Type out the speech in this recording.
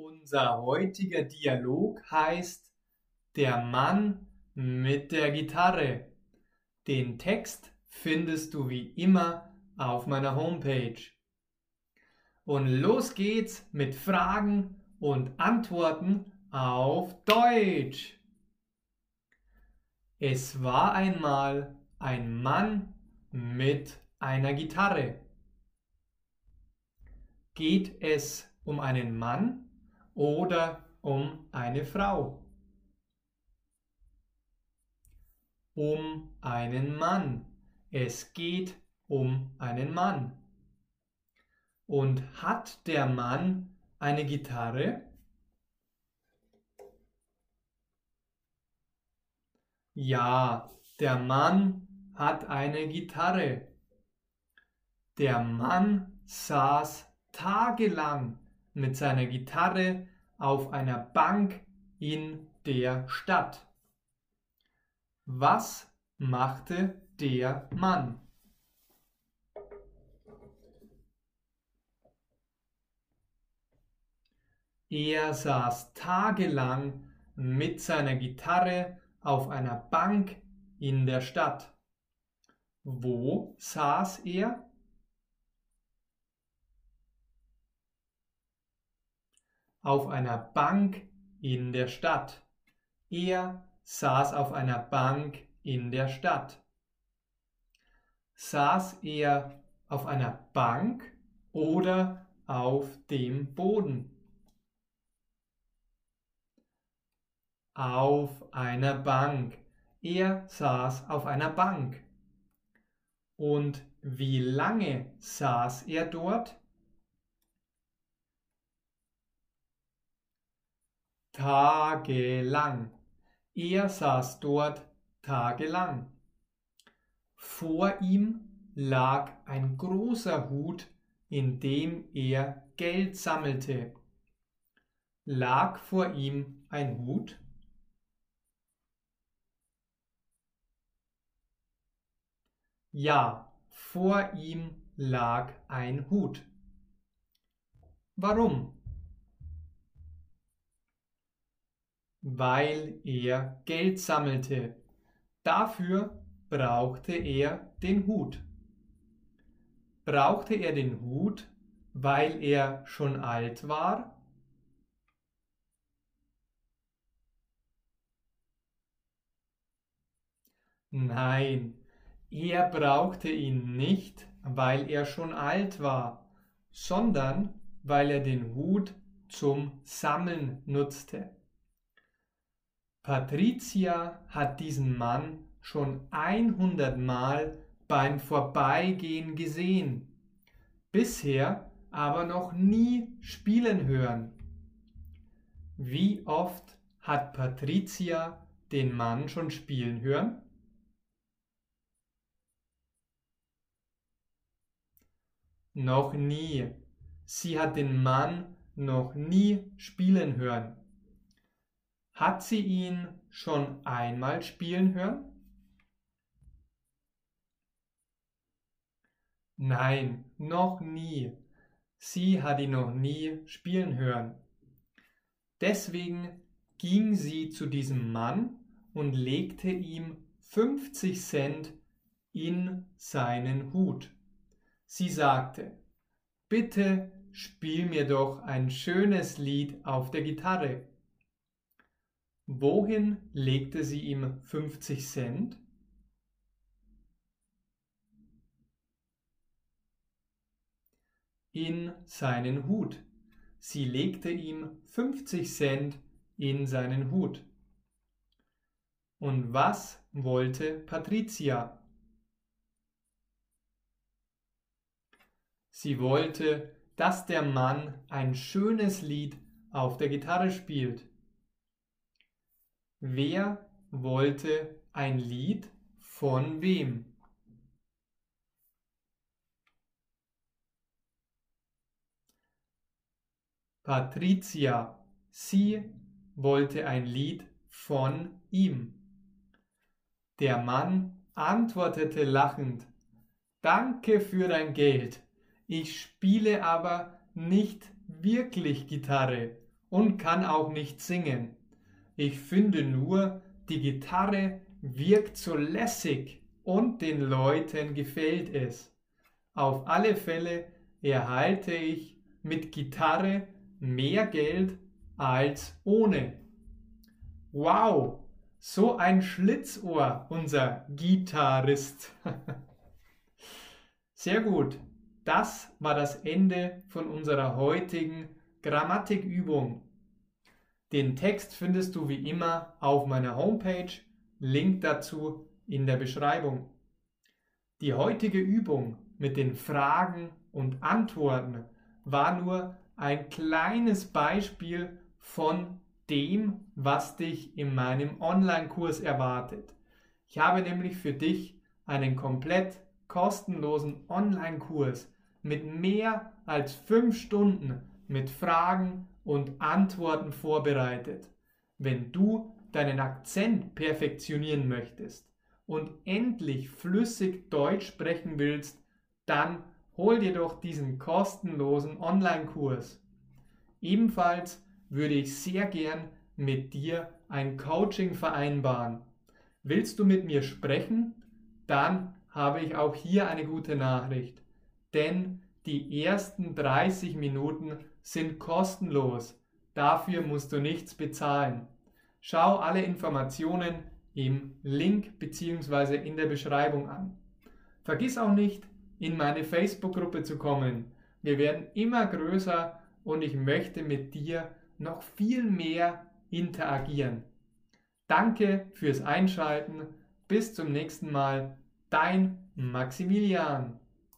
Unser heutiger Dialog heißt Der Mann mit der Gitarre. Den Text findest du wie immer auf meiner Homepage. Und los geht's mit Fragen und Antworten auf Deutsch. Es war einmal ein Mann mit einer Gitarre. Geht es um einen Mann oder um eine Frau? Um einen Mann. Es geht um einen Mann. Und hat der Mann eine Gitarre? Ja, der Mann hat eine Gitarre. Der Mann saß tagelang mit seiner Gitarre auf einer Bank in der Stadt. Was machte der Mann? Er saß tagelang mit seiner Gitarre auf einer Bank in der Stadt. Wo saß er? Auf einer Bank in der Stadt. Er saß auf einer Bank in der Stadt. Saß er auf einer Bank oder auf dem Boden? auf einer Bank. Er saß auf einer Bank. Und wie lange saß er dort? Tagelang. Er saß dort tagelang. Vor ihm lag ein großer Hut, in dem er Geld sammelte. Lag vor ihm ein Hut? Ja, vor ihm lag ein Hut. Warum? Weil er Geld sammelte. Dafür brauchte er den Hut. Brauchte er den Hut, weil er schon alt war? Nein, er brauchte ihn nicht, weil er schon alt war, sondern weil er den Hut zum Sammeln nutzte. Patricia hat diesen Mann schon 100 Mal beim Vorbeigehen gesehen, bisher aber noch nie spielen hören. Wie oft hat Patricia den Mann schon spielen hören? Noch nie. Sie hat den Mann noch nie spielen hören. Hat sie ihn schon einmal spielen hören? Nein, noch nie. Sie hat ihn noch nie spielen hören. Deswegen ging sie zu diesem Mann und legte ihm 50 Cent in seinen Hut. Sie sagte, bitte spiel mir doch ein schönes Lied auf der Gitarre. Wohin legte sie ihm 50 Cent? In seinen Hut. Sie legte ihm 50 Cent in seinen Hut. Und was wollte Patricia? Sie wollte, dass der Mann ein schönes Lied auf der Gitarre spielt. Wer wollte ein Lied von wem? Patricia, sie wollte ein Lied von ihm. Der Mann antwortete lachend, Danke für dein Geld. Ich spiele aber nicht wirklich Gitarre und kann auch nicht singen. Ich finde nur, die Gitarre wirkt so lässig und den Leuten gefällt es. Auf alle Fälle erhalte ich mit Gitarre mehr Geld als ohne. Wow, so ein Schlitzohr, unser Gitarrist. Sehr gut, das war das Ende von unserer heutigen Grammatikübung. Den Text findest du wie immer auf meiner Homepage, Link dazu in der Beschreibung. Die heutige Übung mit den Fragen und Antworten war nur ein kleines Beispiel von dem, was dich in meinem Online-Kurs erwartet. Ich habe nämlich für dich einen komplett kostenlosen Online-Kurs mit mehr als fünf Stunden mit Fragen und Antworten vorbereitet. Wenn du deinen Akzent perfektionieren möchtest und endlich flüssig Deutsch sprechen willst, dann hol dir doch diesen kostenlosen Online-Kurs. Ebenfalls würde ich sehr gern mit dir ein Coaching vereinbaren. Willst du mit mir sprechen? Dann habe ich auch hier eine gute Nachricht. Denn die ersten 30 Minuten sind kostenlos. Dafür musst du nichts bezahlen. Schau alle Informationen im Link bzw. in der Beschreibung an. Vergiss auch nicht, in meine Facebook-Gruppe zu kommen. Wir werden immer größer und ich möchte mit dir noch viel mehr interagieren. Danke fürs Einschalten. Bis zum nächsten Mal. Dein Maximilian.